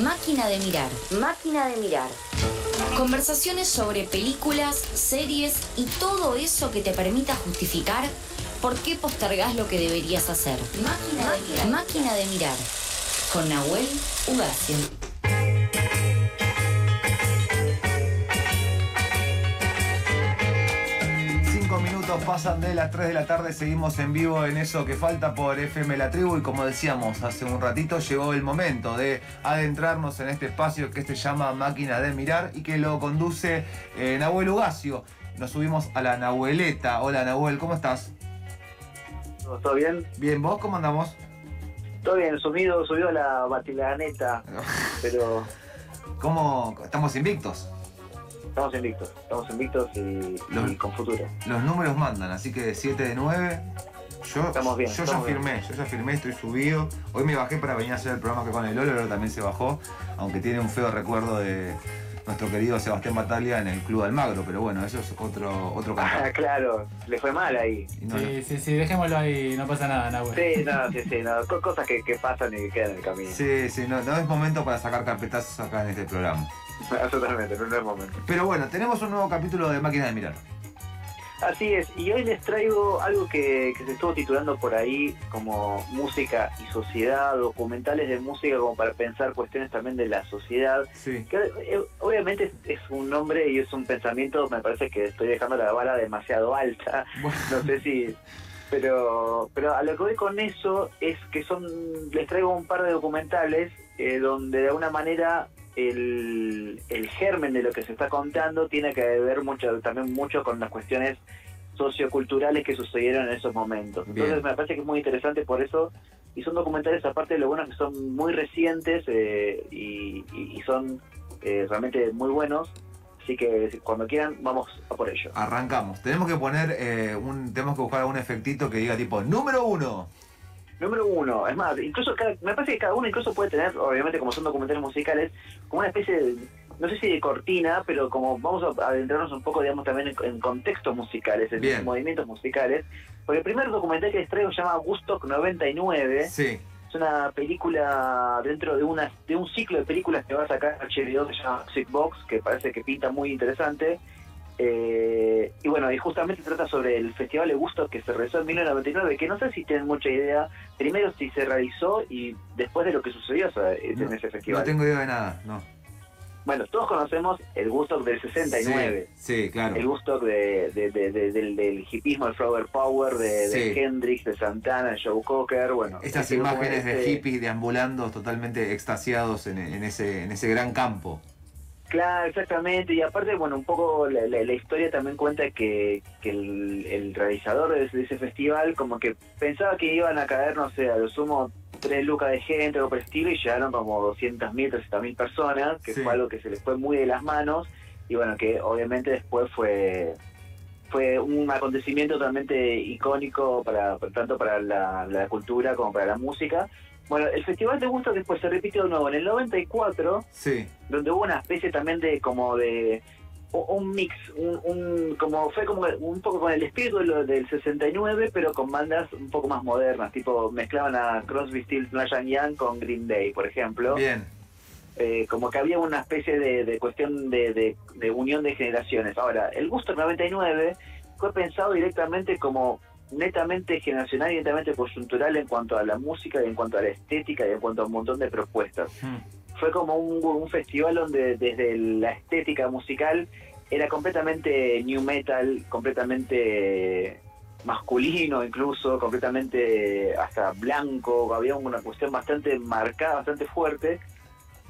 Máquina de mirar. Máquina de mirar. Conversaciones sobre películas, series y todo eso que te permita justificar por qué postergás lo que deberías hacer. Máquina de mirar. Máquina de mirar. Con Nahuel Ugacio. Pasan de las 3 de la tarde, seguimos en vivo en eso que falta por FM La Tribu y como decíamos hace un ratito llegó el momento de adentrarnos en este espacio que se llama Máquina de Mirar y que lo conduce eh, Nahuel Ugacio. Nos subimos a la Nahueleta. Hola Nahuel, ¿cómo estás? ¿Todo bien? Bien, ¿vos cómo andamos? Todo bien, subido, subió a la batilaneta, pero ¿Cómo estamos invictos? Estamos invictos, estamos invictos y, Los- y con futuro. Los números mandan, así que de 7 de 9. Yo, Estamos bien, yo ya bien. firmé, yo ya firmé, estoy subido. Hoy me bajé para venir a hacer el programa que con el Lolo, Lolo también se bajó, aunque tiene un feo recuerdo de nuestro querido Sebastián Bataglia en el Club Almagro, pero bueno, eso es otro, otro Ah, claro, le fue mal ahí. No, Sí, sí, sí, dejémoslo ahí, no pasa nada, Nahuel. Sí, no, sí, sí, no, co- cosas que, que pasan y que quedan en el camino. sí, sí, no, no es momento para sacar carpetazos acá en este programa. Absolutamente, no es momento. Pero bueno, tenemos un nuevo capítulo de Máquina de Mirar. Así es, y hoy les traigo algo que, que se estuvo titulando por ahí como música y sociedad, documentales de música como para pensar cuestiones también de la sociedad. Sí. Que, eh, obviamente es, un nombre y es un pensamiento, me parece que estoy dejando la vara demasiado alta, Bueno, no sé si... Pero, pero a lo que voy con eso es que son les traigo un par de documentales eh, donde de alguna manera el, el germen de lo que se está contando tiene que ver mucho también mucho con las cuestiones socioculturales que sucedieron en esos momentos. Entonces Bien. me parece que es muy interesante por eso y son documentales aparte de lo bueno que son muy recientes eh, y, y- y son eh, realmente muy buenos. Así que cuando quieran vamos a por ello. arrancamos. Tenemos que poner eh, un. Tenemos que buscar algún efectito que diga tipo número uno. Número uno, es más, incluso cada- me parece que cada uno incluso puede tener, obviamente como son documentales musicales, como una especie de, no sé si de cortina, pero como vamos a adentrarnos un poco, digamos, también en, en contextos musicales, en Bien. movimientos musicales. Porque el primer documental que les traigo se llama Woodstock 99, Sí. es una película dentro de una de un ciclo de películas que va a sacar HBO que se llama Music Box, que parece que pinta muy interesante. Eh, y bueno, y justamente trata sobre el Festival de Gusto que se realizó en 1999, que no sé si tienen mucha idea, primero si se realizó y después de lo que sucedió en No, ese No festival. tengo idea de nada, no. Bueno, todos conocemos el Gusto del 69. Sí, sí, claro. El gusto de, de- de- de- del, del hipismo, el flower power, de, Sí. Hendrix, de Santana, de Joe Cocker, bueno. Estas este imágenes de este- hippies deambulando totalmente extasiados en, en ese, en ese gran campo. Claro, exactamente. Y aparte, bueno, un poco la, la- la historia también cuenta que, que el, el realizador de ese, de ese festival como que pensaba que iban a caer, no sé, a lo sumo tres lucas de gente o por el estilo y llegaron como 200.000, 300.000 personas, que Sí. fue algo que se les fue muy de las manos y bueno, que obviamente después fue fue un acontecimiento totalmente icónico para tanto para la, la cultura como para la música. Bueno, el Festival de Gusto después se repitió de nuevo en el 94 Sí, donde hubo una especie también de como de un mix, un, un- como fue como un poco con el espíritu del 69, pero con bandas un poco más modernas, tipo mezclaban a Crosby, Stills, Nash Young con Green Day, por ejemplo. bien. Eh, como que había una especie de, de cuestión de, de- de unión de generaciones. Ahora, el Gusto 99 fue pensado directamente como netamente generacional y netamente coyuntural en cuanto a la música y en cuanto a la estética y en cuanto a un montón de propuestas Hmm. fue como un, un festival donde desde la estética musical era completamente new metal, completamente masculino incluso, completamente hasta blanco, había una cuestión bastante marcada, bastante fuerte.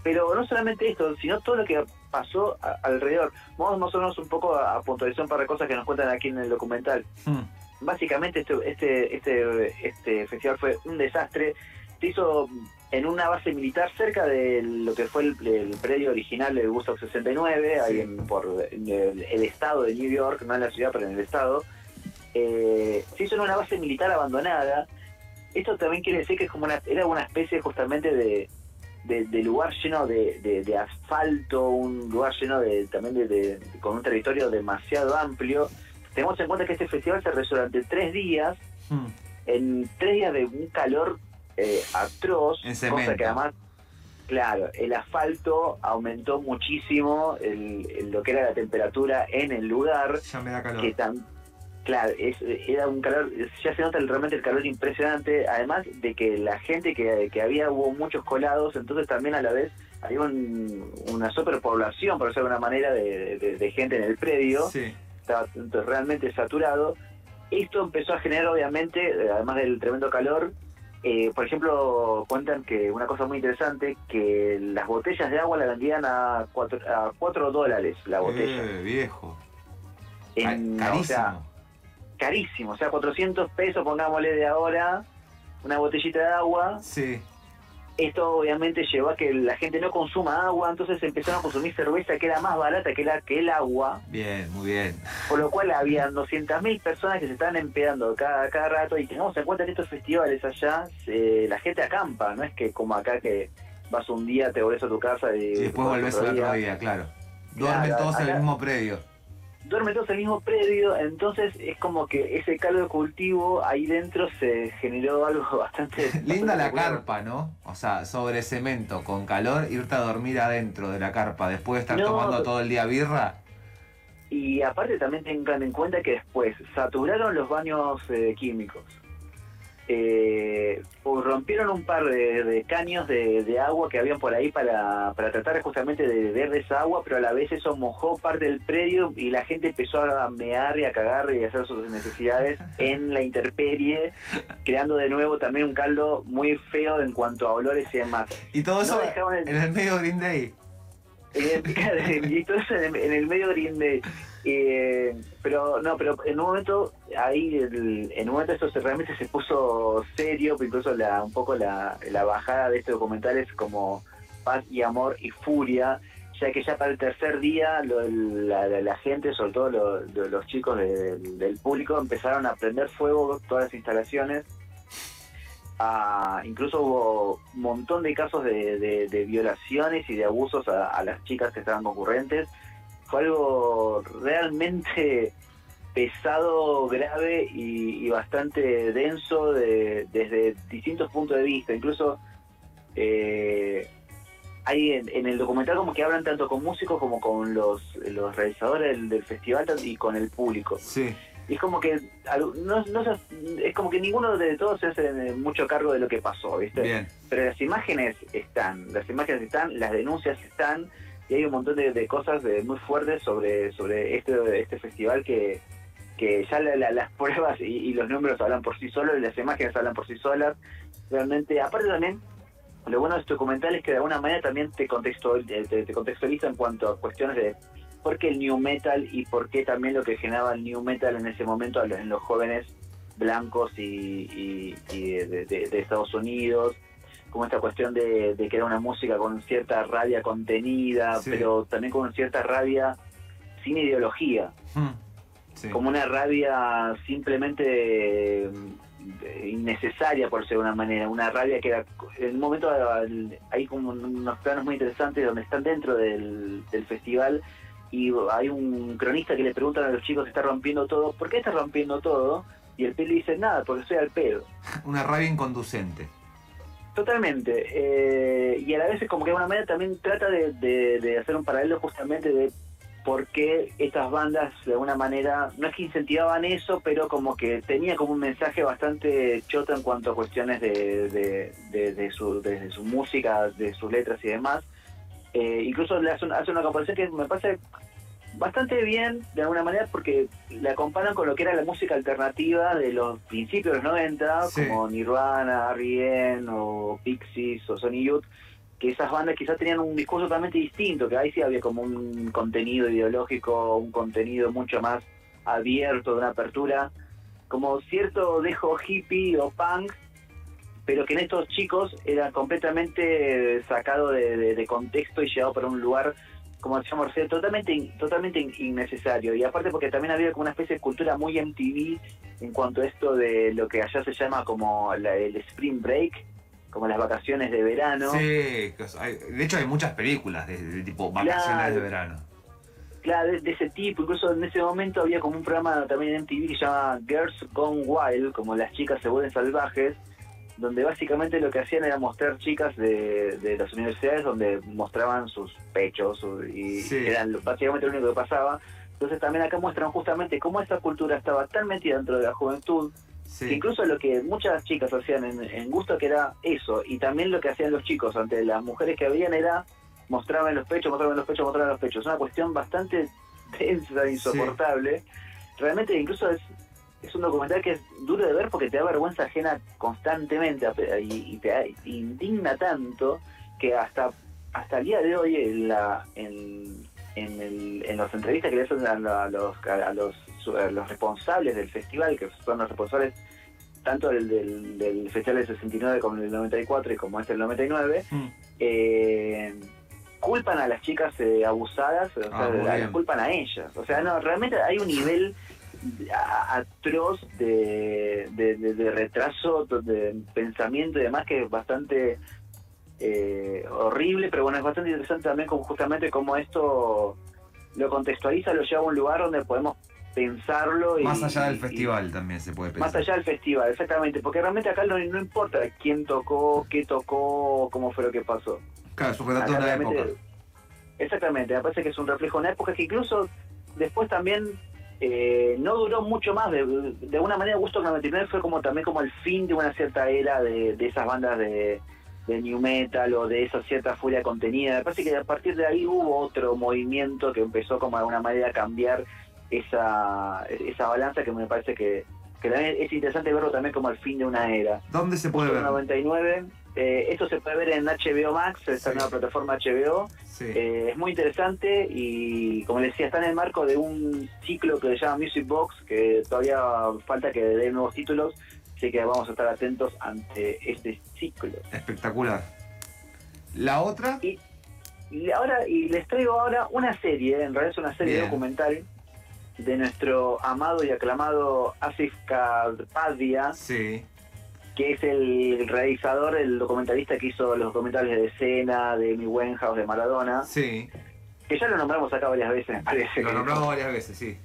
Pero no solamente esto, sino todo lo que pasó a- alrededor. Vamos más o menos un poco a, a puntualizar un par de cosas que nos cuentan aquí en el documental Hmm. Básicamente este, este, este, este festival fue un desastre. Se hizo en una base militar cerca de lo que fue el, el predio original del Woodstock 69, ahí Sí. en, por en el, el estado de New York, no en la ciudad, pero en el estado. Eh, se hizo en una base militar abandonada. Esto también quiere decir que es como una, era una especie justamente de, de, de lugar lleno de, de- de asfalto, un lugar lleno de también de- con un territorio demasiado amplio. Tenemos en cuenta que este festival se realizó durante tres días, Hmm. en tres días de un calor eh, atroz, cosa que además Claro, el asfalto aumentó muchísimo el- el- lo que era la temperatura en el lugar. Ya me da calor. que tan claro es, era un calor ya se nota el- realmente el calor impresionante además de que la gente que, que había hubo muchos colados entonces también a la vez había un- una superpoblación por decirlo de alguna manera de, de- de gente en el predio Sí. Estaba realmente saturado esto empezó a generar obviamente además del tremendo calor eh, por ejemplo, cuentan que una cosa muy interesante, que las botellas de agua la vendían a 4 a cuatro dólares la botella. Eh, viejo. En- Ca- o sea, carísimo. carísimo, o sea, 400 pesos, pongámosle de ahora, una botellita de agua. Sí. Esto obviamente llevó a que la gente no consuma agua, entonces empezaron a consumir cerveza que era más barata que, la, que el agua, Bien, muy bien. por lo cual había 200.000 personas que se estaban empedando cada, cada rato y tengamos en cuenta que estos festivales allá, eh, la gente acampa, no es que como acá que vas un día, te volvés a tu casa y, Y después volvés al otro día, claro. Duermen Claro, todos en el acá- mismo predio. Duermen todos en el mismo predio, entonces es como que ese caldo de cultivo ahí dentro se generó algo bastante... Linda la bueno. carpa, ¿no? O sea, sobre cemento, con calor, irte a dormir adentro de la carpa, después de estar No, tomando todo el día birra. Y aparte también tengan en cuenta que después saturaron los baños eh, químicos. Eh, rompieron un par de, de caños de, de agua que habían por ahí para, para tratar justamente de beber de esa agua, pero a la vez eso mojó parte del predio y la gente empezó a mear y a cagar y a hacer sus necesidades en la intemperie, creando de nuevo también un caldo muy feo en cuanto a olores y demás. Y todo eso en el medio Green Day. Y todo eso en el, en el medio Green Day. Eh, pero no, pero en un momento ahí, el- en un momento esto se, realmente se puso serio, incluso la, un poco la, la bajada de este documental es como paz y amor y furia, ya que ya para el tercer día lo- la, la- la gente, sobre todo lo- lo- los chicos de- del público, empezaron a prender fuego todas las instalaciones. Ah, incluso hubo un montón de casos de, de- violaciones y de abusos a las chicas que estaban concurrentes. Fue algo realmente pesado, grave y, y bastante denso de- desde distintos puntos de vista. Incluso eh, hay en, en el documental como que hablan tanto con músicos como con los, los realizadores del, del festival y con el público. Sí. Y es como que no, no se- es como que ninguno de todos se hace mucho cargo de lo que pasó, ¿viste? Bien. Pero las imágenes están, las imágenes están, las denuncias están, y hay un montón de, cosas de- muy fuertes sobre, sobre este, este festival que, que ya la- la- las pruebas y, los números hablan por sí solos, y las imágenes hablan por sí solas. Realmente, aparte también, lo bueno de este documental es que de alguna manera también te, contextual, te, te contextualiza en cuanto a cuestiones de por qué el new metal y por qué también lo que generaba el new metal en ese momento en los jóvenes blancos y, de Estados Unidos, como esta cuestión de, de que era una música con cierta rabia contenida, Sí. pero también con cierta rabia sin ideología, Hmm. Sí. como una rabia simplemente eh, innecesaria por ser de una manera, una rabia que era, en un momento hay como unos planos muy interesantes donde están dentro del, del festival y hay un cronista que le preguntan a los chicos está rompiendo todo, ¿por qué está rompiendo todo? Y el peli dice, nada, porque soy al pedo. Una rabia inconducente. Totalmente. eh, y a la vez es como que de alguna manera también trata de, de- hacer un paralelo justamente de por qué estas bandas de alguna manera, no es que incentivaban eso, pero como que tenía como un mensaje bastante choto en cuanto a cuestiones de, de, su, su música, de sus letras y demás. Eh, incluso le hace, una- hace una comparación que me parece bastante bien de alguna manera porque la comparan con lo que era la música alternativa de los principios de los 90 Sí. como Nirvana, R.E.M. o Pixies o Sony Youth que esas bandas quizás tenían un discurso totalmente distinto que ahí sí había como un contenido ideológico un contenido mucho más abierto de una apertura como cierto dejo hippie o punk pero que en estos chicos era completamente sacado de, de- de contexto y llevado para un lugar como decía Marcelo, totalmente, totalmente in- innecesario. Y aparte porque también había como una especie de cultura muy MTV en cuanto a esto de lo que allá se llama como la- el Spring Break, como las vacaciones de verano. Sí, hay- de hecho hay muchas películas de, de tipo vacaciones Claro. de verano. Claro, de, de ese tipo. Incluso en ese momento había como un programa también en MTV que se llama Girls Gone Wild, como las chicas se vuelven salvajes, donde básicamente lo que hacían era mostrar chicas de, de las universidades donde mostraban sus pechos y Sí. eran lo- básicamente lo único que pasaba. Entonces también acá muestran justamente cómo esta cultura estaba tan metida dentro de la juventud que incluso lo que muchas chicas hacían en, en gusto que era eso y también lo que hacían los chicos ante las mujeres que habían era mostraban los pechos, mostraban los pechos, mostraban los pechos. Es una cuestión bastante tensa, insoportable. Realmente incluso es, es un documental que es duro de ver porque te da vergüenza ajena constantemente y, y te da- indigna tanto que hasta hasta el día de hoy en la en, en, el- en las entrevistas que le hacen a, la- a los a los a los responsables del festival que son los responsables tanto del, del, del festival del 69 como del 94 y como este del 99 Mm. eh, culpan a las chicas eh, abusadas, o sea, Ah, las culpan a ellas. O sea, no, realmente hay un nivel atroz de, de, de- de retraso, de pensamiento y demás que es bastante eh, horrible, pero bueno, es bastante interesante también como justamente cómo esto lo contextualiza, lo lleva a un lugar donde podemos pensarlo y, Más allá del y- festival también se puede pensar. más allá del festival, exactamente, porque realmente acá no, no importa quién tocó, qué tocó, cómo fue lo que pasó. Claro, es un de una época. Exactamente, me parece que es un reflejo de una época que incluso después también eh, no duró mucho más. De, de alguna manera, Gusto 99 fue como también como el fin de una cierta era de, de esas bandas de, de new metal o de esa cierta furia contenida. Me parece que a partir de ahí hubo otro movimiento que empezó como de alguna manera a cambiar esa, esa balanza que me parece que, que también es interesante verlo también como el fin de una era. ¿Dónde se puede ver? 99, eh, esto se puede ver en HBO Max, esta Sí. nueva plataforma HBO. Sí. Eh, es muy interesante y, como les decía, está en el marco de un ciclo que se llama Music Box, que todavía falta que dé nuevos títulos, así que vamos a estar atentos ante este ciclo. Espectacular. La otra, Y ahora y les traigo ahora una serie, en realidad es una serie Bien. documental de nuestro amado y aclamado Asif Kapadia, sí. Que es el realizador, el documentalista que hizo los documentales de escena, de Mi Winehouse, de Maradona, Sí. que ya lo nombramos acá varias veces, me parece. Lo nombramos varias veces, sí.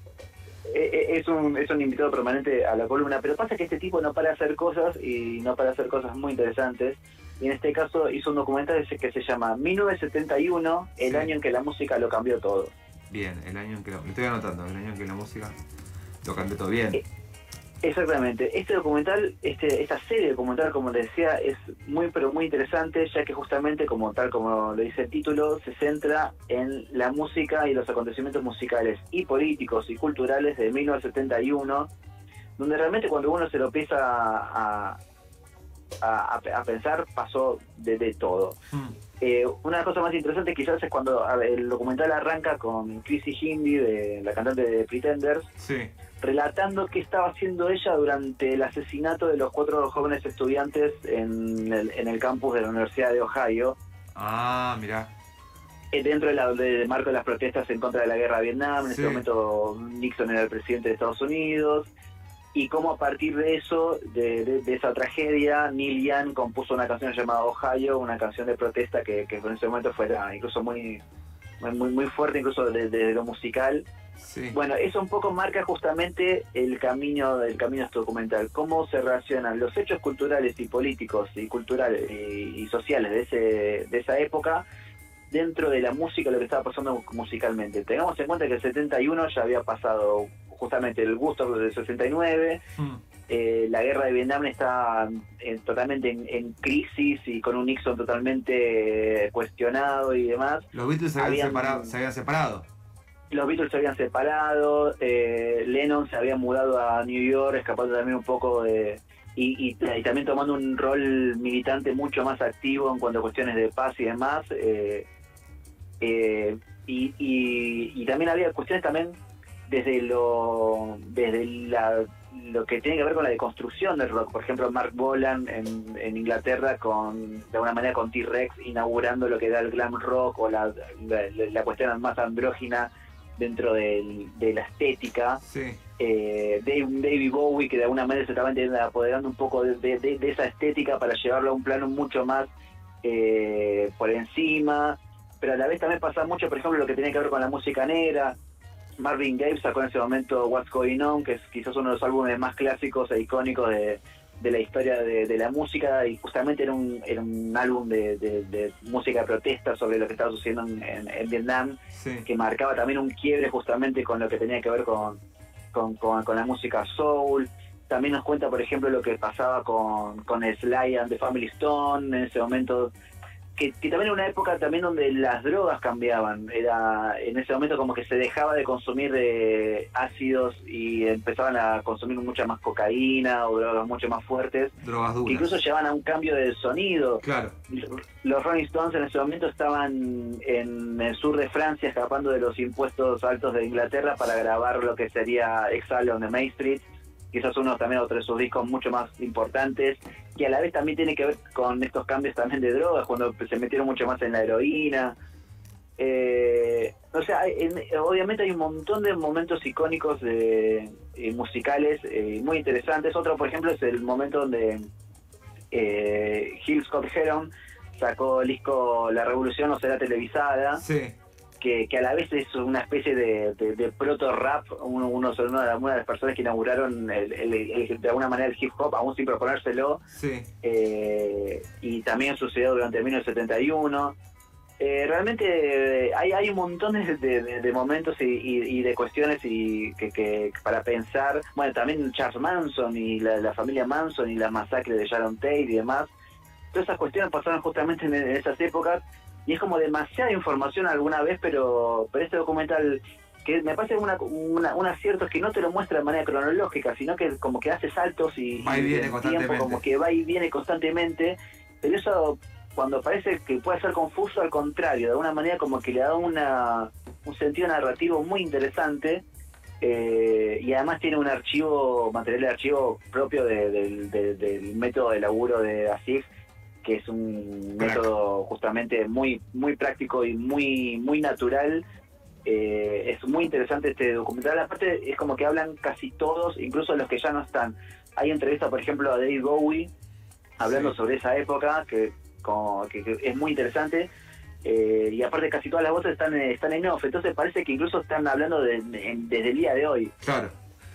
Eh, eh, es un, es un invitado permanente a la columna, pero pasa que este tipo no para hacer cosas y no para hacer cosas muy interesantes. Y en este caso hizo un documental que se llama 1971, el Sí. año en que la música lo cambió todo. Bien, el año en que lo, lo estoy anotando, el año en que la música lo cambió todo bien. Eh, Exactamente. Este documental, este, esta serie documental, como les decía, es muy pero muy interesante, ya que justamente, como tal como lo dice el título, se centra en la música y los acontecimientos musicales y políticos y culturales de 1971, donde realmente cuando uno se lo empieza a, a, a- a pensar, pasó de, de todo. Mm. Eh, una de las cosas más interesantes quizás es cuando el documental arranca con Chrissy Hindi, de, la cantante de Pretenders, Sí. Relatando qué estaba haciendo ella durante el asesinato de los cuatro jóvenes estudiantes en el, en el campus de la Universidad de Ohio, Ah, mirá. eh, dentro de la- del marco de las protestas en contra de la guerra de Vietnam. En Sí. ese momento Nixon era el presidente de Estados Unidos. Y cómo a partir de eso, de, de- de esa tragedia, Neil Young compuso una canción llamada Ohio, una canción de protesta que, que en ese momento fuera incluso muy muy, muy fuerte, incluso desde de lo musical. Sí. Bueno, eso un poco marca justamente el camino del camino de este documental, cómo se relacionan los hechos culturales y políticos y culturales y, y sociales de ese de esa época dentro de la música, lo que estaba pasando musicalmente. Tengamos en cuenta que el 71 ya había pasado justamente el gusto del 69, Mm. Eh, la guerra de Vietnam está eh, totalmente en, en crisis y con un Nixon totalmente eh, cuestionado y demás. Los Beatles se habían, Habían- separado, se habían separado. los Beatles se habían separado, eh, Lennon se había mudado a New York, escapando también un poco de... Y, y- y también tomando un rol militante mucho más activo en cuanto a cuestiones de paz y demás. eh, y, y- y también había cuestiones también desde lo desde la, lo que tiene que ver con la deconstrucción del rock. Por ejemplo, Mark Bolan en, en Inglaterra con de alguna manera con T-Rex inaugurando lo que era el glam rock o la, la, la cuestión más andrógina dentro del- de la estética. Sí. Eh, David Bowie que de alguna manera se estaba apoderando un poco de, de- de- esa estética para llevarlo a un plano mucho más eh, por encima, pero a la vez también pasaba mucho, por ejemplo, lo que tenía que ver con la música negra. Marvin Gaye sacó en ese momento What's Going On, que es quizás uno de los álbumes más clásicos e icónicos de, de la historia de, la música y justamente era un, era un álbum de, música de protesta sobre lo que estaba sucediendo en, Vietnam, que marcaba también un quiebre justamente con lo que tenía que ver con, con, la música soul. También nos cuenta, por ejemplo, lo que pasaba con, con Sly and the Family Stone en ese momento que, también era una época también donde las drogas cambiaban. Era en ese momento como que se dejaba de consumir de ácidos y empezaban a consumir mucha más cocaína o drogas mucho más fuertes. Drogas duras. Que incluso llevaban a un cambio de sonido. Claro. Los Rolling Stones en ese momento estaban en el sur de Francia escapando de los impuestos altos de Inglaterra para grabar lo que sería Exile on the Main Street quizás uno también otro de sus discos mucho más importantes, que a la vez también tiene que ver con estos cambios también de drogas, cuando se metieron mucho más en la heroína. Eh, o sea, obviamente hay un montón de momentos icónicos de, eh, musicales eh, muy interesantes. Otro, por ejemplo, es el momento donde eh, Hill Scott Heron sacó el disco La Revolución no será televisada. Sí que, a la vez es una especie de, proto-rap, uno, uno, una, de las personas que inauguraron de alguna manera el hip hop, aún sin proponérselo, sí. Eh, y también sucedió durante 1971. Eh, realmente hay, hay un montón de, momentos y, de cuestiones y que, para pensar, bueno, también Charles Manson y la, familia Manson y la masacre de Sharon Tate y demás, todas esas cuestiones pasaron justamente en esas épocas y es como demasiada información alguna vez, pero, pero este documental que me parece una, un acierto es que no te lo muestra de manera cronológica, sino que como que hace saltos y, va y viene constantemente. como que va y viene constantemente, pero eso cuando parece que puede ser confuso, al contrario, de alguna manera como que le da una, un sentido narrativo muy interesante eh, y además tiene un archivo, material de archivo propio del método de laburo de ASIF que es un método justamente muy muy práctico y muy muy natural. Eh, es muy interesante este documental. Aparte, es como que hablan casi todos, incluso los que ya no están. Hay entrevistas, por ejemplo, a David Bowie, hablando sobre esa época, que, es muy interesante. Eh, y aparte, casi todas las voces están, están en off. Entonces, parece que incluso están hablando desde el día de hoy. Claro.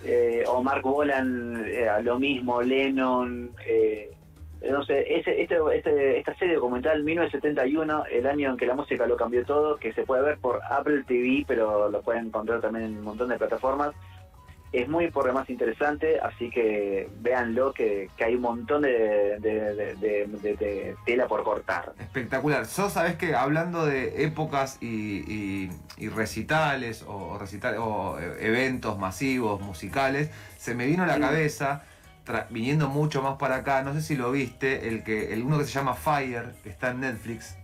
Eh, o Mark Bolan, lo mismo, Lennon. Eh, no sé, ese, este, este, esta serie documental 1971, el año en que la música lo cambió todo, que se puede ver por Apple TV, pero lo pueden encontrar también en un montón de plataformas. Es muy por demás interesante, así que véanlo, que, que hay un montón de, de, tela por cortar. Espectacular. Sos, sabes que hablando de épocas y, y, recitales o, recitales o eh, eventos masivos, musicales, se me vino a la cabeza viniendo mucho más para acá, no sé si lo viste, el que el uno que se llama Fire, que está en Netflix.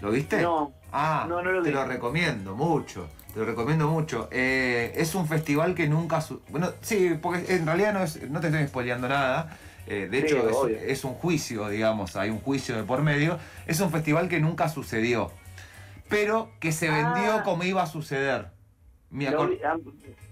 ¿Lo viste? No. Ah, no, no lo te lo recomiendo mucho. Te lo recomiendo mucho. Eh, es un festival que nunca... Bueno, sí, porque en realidad no, es, no te estoy spoileando nada. Eh, de hecho, es, un juicio, digamos, hay un juicio de por medio. Es un festival que nunca sucedió, pero que se vendió ah. como iba a suceder. Ah,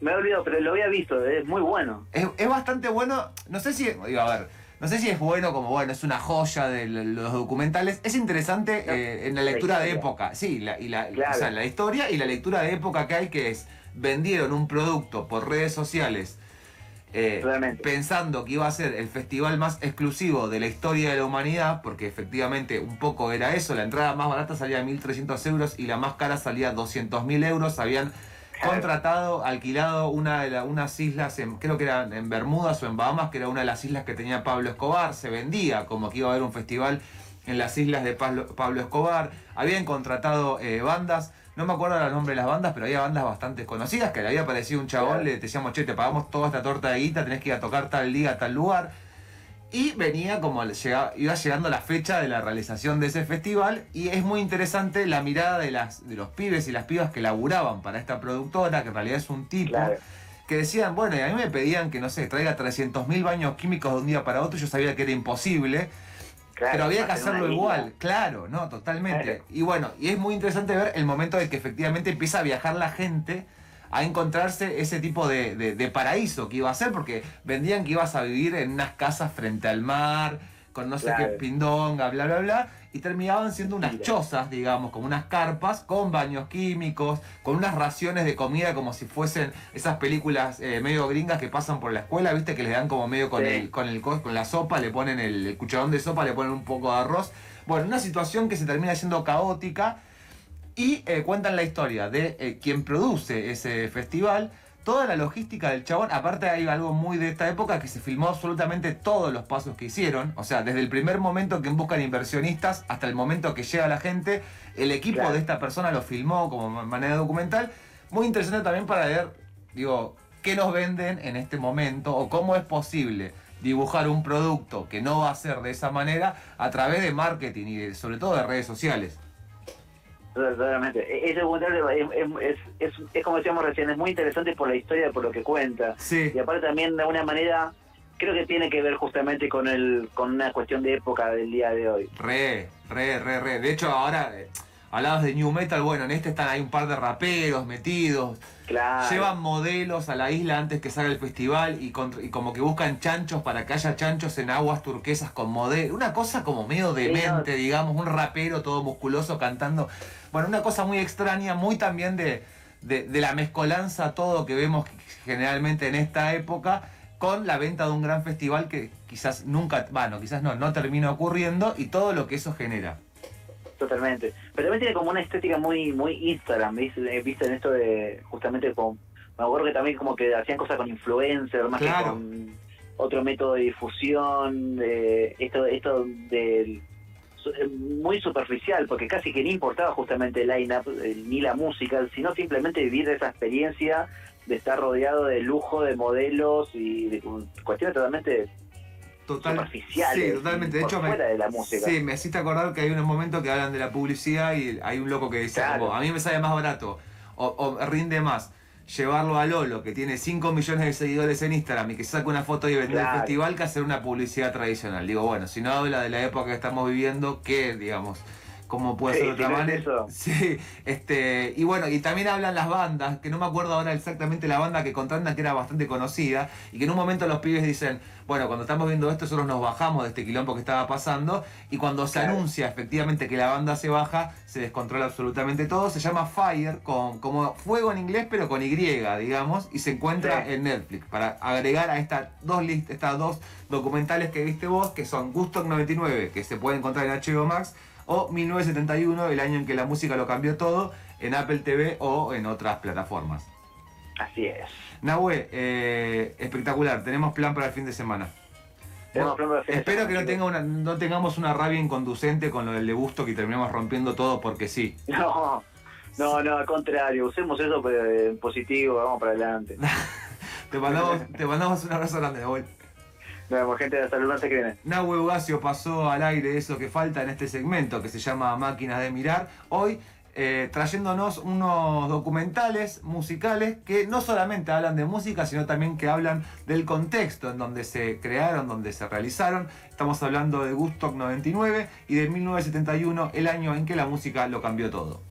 me he olvidado, pero lo había visto, es muy bueno. Es, bastante bueno, no sé si, digo, a ver, no sé si es bueno como, bueno, es una joya de los documentales. Es interesante eh, en la lectura de época, sí, la, y la, o sea, la historia y la lectura de época que hay, que es, vendieron un producto por redes sociales. Eh, pensando que iba a ser el festival más exclusivo de la historia de la humanidad, porque efectivamente un poco era eso, la entrada más barata salía 1.300 euros y la más cara salía 200.000 euros, habían contratado, alquilado una de unas islas, en, creo que eran en Bermudas o en Bahamas, que era una de las islas que tenía Pablo Escobar, se vendía como que iba a haber un festival en las islas de Pablo, Escobar, habían contratado eh, bandas, no me acuerdo el nombre de las bandas, pero había bandas bastante conocidas, que le había aparecido un chabón, le decíamos, che, te pagamos toda esta torta de guita, tenés que ir a tocar tal día, tal lugar y venía como iba llegando la fecha de la realización de ese festival y es muy interesante la mirada de, las, de los pibes y las pibas que laburaban para esta productora, que en realidad es un tipo, que decían, bueno, y a mí me pedían que, no sé, traiga 300.000 baños químicos de un día para otro, yo sabía que era imposible. pero había que hacerlo igual, claro, no, totalmente. Y bueno, y es muy interesante ver el momento de que efectivamente empieza a viajar la gente a encontrarse ese tipo de, paraíso que iba a ser, porque vendían que ibas a vivir en unas casas frente al mar, con no sé qué pindonga, bla, bla, bla, y terminaban siendo unas chozas, digamos, como unas carpas, con baños químicos, con unas raciones de comida como si fuesen esas películas eh, medio gringas que pasan por la escuela, viste, que les dan como medio con, el, con, el, con la sopa, le ponen el, cucharón de sopa, le ponen un poco de arroz. Bueno, una situación que se termina siendo caótica y eh, cuentan la historia de eh, quien produce ese festival toda la logística del chabón, aparte hay algo muy de esta época que se filmó absolutamente todos los pasos que hicieron, o sea, desde el primer momento que buscan inversionistas hasta el momento que llega la gente, el equipo de esta persona lo filmó como manera documental. Muy interesante también para ver, digo, qué nos venden en este momento o cómo es posible dibujar un producto que no va a ser de esa manera a través de marketing y sobre todo de redes sociales. Totalmente. E-, ese documental es, es, es, como decíamos recién, es muy interesante por la historia, por lo que cuenta. Sí. Y aparte también de alguna manera, creo que tiene que ver justamente con el con una cuestión de época del día de hoy. Re, re, re, re. De hecho, ahora eh, hablabas de New Metal, bueno, en este están hay un par de raperos metidos. Claro. Llevan modelos a la isla antes que salga el festival y, y, como que buscan chanchos para que haya chanchos en aguas turquesas con modelos. Una cosa como medio demente, digamos, un rapero todo musculoso cantando. Bueno, una cosa muy extraña, muy también de, de, la mezcolanza, todo que vemos generalmente en esta época, con la venta de un gran festival que quizás nunca, bueno, quizás no, no termina ocurriendo y todo lo que eso genera. Totalmente. Pero también tiene como una estética muy muy Instagram, ¿viste? ¿Viste en esto de justamente con... Me acuerdo que también como que hacían cosas con influencers, más que con otro método de difusión, de esto, esto del eh, muy superficial, porque casi que ni importaba justamente el line-up eh, ni la música, sino simplemente vivir esa experiencia de estar rodeado de lujo, de modelos y de cuestiones totalmente superficiales. Sí, totalmente. De hecho, me, de la música. Sí, me hiciste acordar que hay unos momentos que hablan de la publicidad y hay un loco que dice, a mí me sale más barato o rinde más llevarlo a Lolo, que tiene 5 millones de seguidores en Instagram y que saca una foto y vende el festival, que hacer una publicidad tradicional. Digo, bueno, si no habla de la época que estamos viviendo, ¿qué, digamos? ¿Cómo puede ser otra manera? Sí, este, y bueno, y también hablan las bandas, que no me acuerdo ahora exactamente la banda que contratan, que era bastante conocida, y que en un momento los pibes dicen, bueno, cuando estamos viendo esto, nosotros nos bajamos de este quilombo que estaba pasando, y cuando se anuncia efectivamente que la banda se baja, se descontrola absolutamente todo, se llama Fire, con, como fuego en inglés, pero con Y, digamos, y se encuentra en Netflix, para agregar a estas dos, estas dos documentales que viste vos, que son Gusto 99, que se puede encontrar en HBO Max, o 1971, el año en que la música lo cambió todo, en Apple TV o en otras plataformas. Así es. Nahue, eh, espectacular, tenemos plan para el fin de semana. espero que no, tenga una, no tengamos una rabia inconducente con lo del de gusto que terminamos rompiendo todo porque sí. No, no, no, al contrario, usemos eso en positivo, vamos para adelante. te, mandamos, te mandamos un abrazo grande, Nahue. Nos vemos, gente de Salud, no se creen. Nahue Ugacio pasó al aire eso que falta en este segmento que se llama Máquinas de Mirar. Hoy eh, trayéndonos unos documentales musicales que no solamente hablan de música, sino también que hablan del contexto en donde se crearon, donde se realizaron. Estamos hablando de Gustock 99 y de 1971, el año en que la música lo cambió todo.